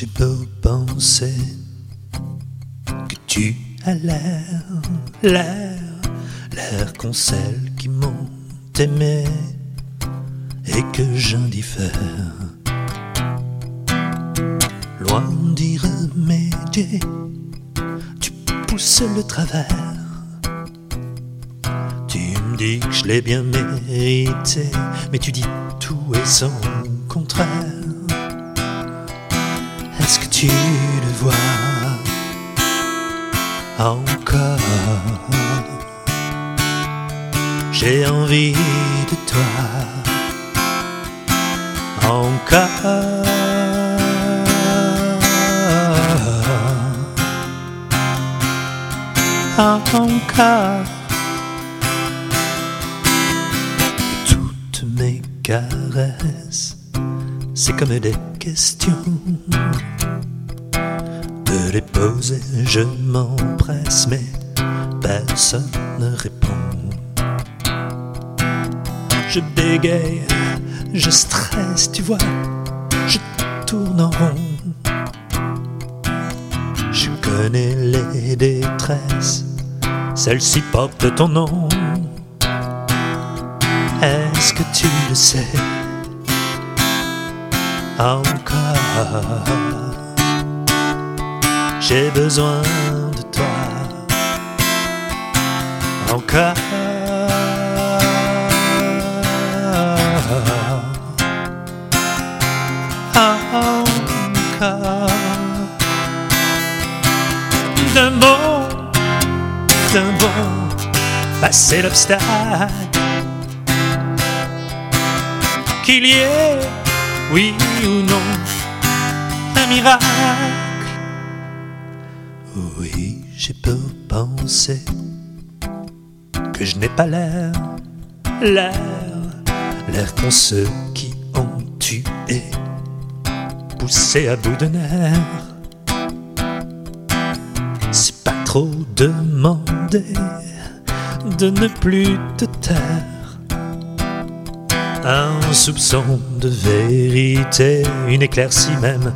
j'ai beau penser que tu as l'air, l'air, l'air qu'ont celles qui m'ont aimé et que j'indiffère. Loin d'y remédier, tu pousses le travers. Tu me dis que je l'ai bien mérité, mais tu dis tout et son contraire. Tu le vois encore J'ai envie de toi encore. Encore. Toutes mes caresses, c'est comme des questions. De les poser, je m'empresse, mais personne ne répond. Je bégaye, je stresse, tu vois, je tourne en rond. Je connais les détresses, celle-ci porte ton nom. Est-ce que tu le sais? Encore? J'ai besoin de toi encore. Encore. D'un mot, d'un mot, passer l'obstacle. Qu'il y ait, oui ou non, un miracle. Oui, j'ai peu pensé que je n'ai pas l'air, l'air, l'air qu'ont ceux qui ont tué, poussé à bout de nerfs. C'est pas trop demander de ne plus te taire. Un soupçon de vérité, une éclaircie même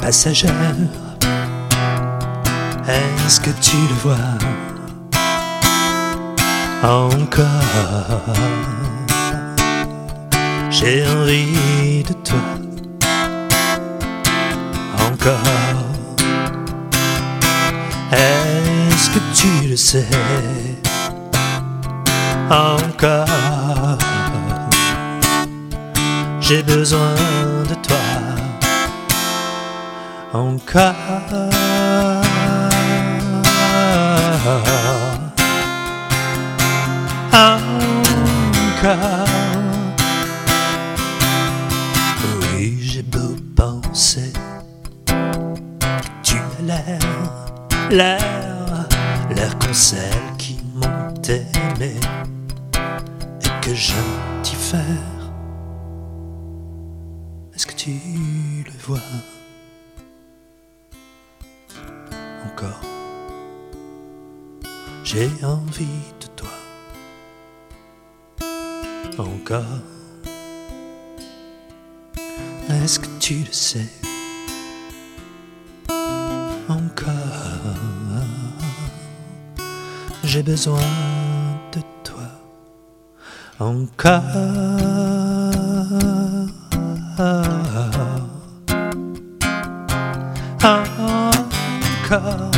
passagère. Est-ce que tu le vois encore? J'ai envie de toi encore. Est-ce que tu le sais encore? J'ai besoin de toi encore. Oui, j'ai beau penser tu as l'air, l'air, l'air qu'ont celles qui m'ont aimé et que j'aime t'y faire. Est-ce que tu le vois encore? J'ai envie de toi encore. Est-ce que tu le sais? Encore? J'ai besoin de toi encore. Encore.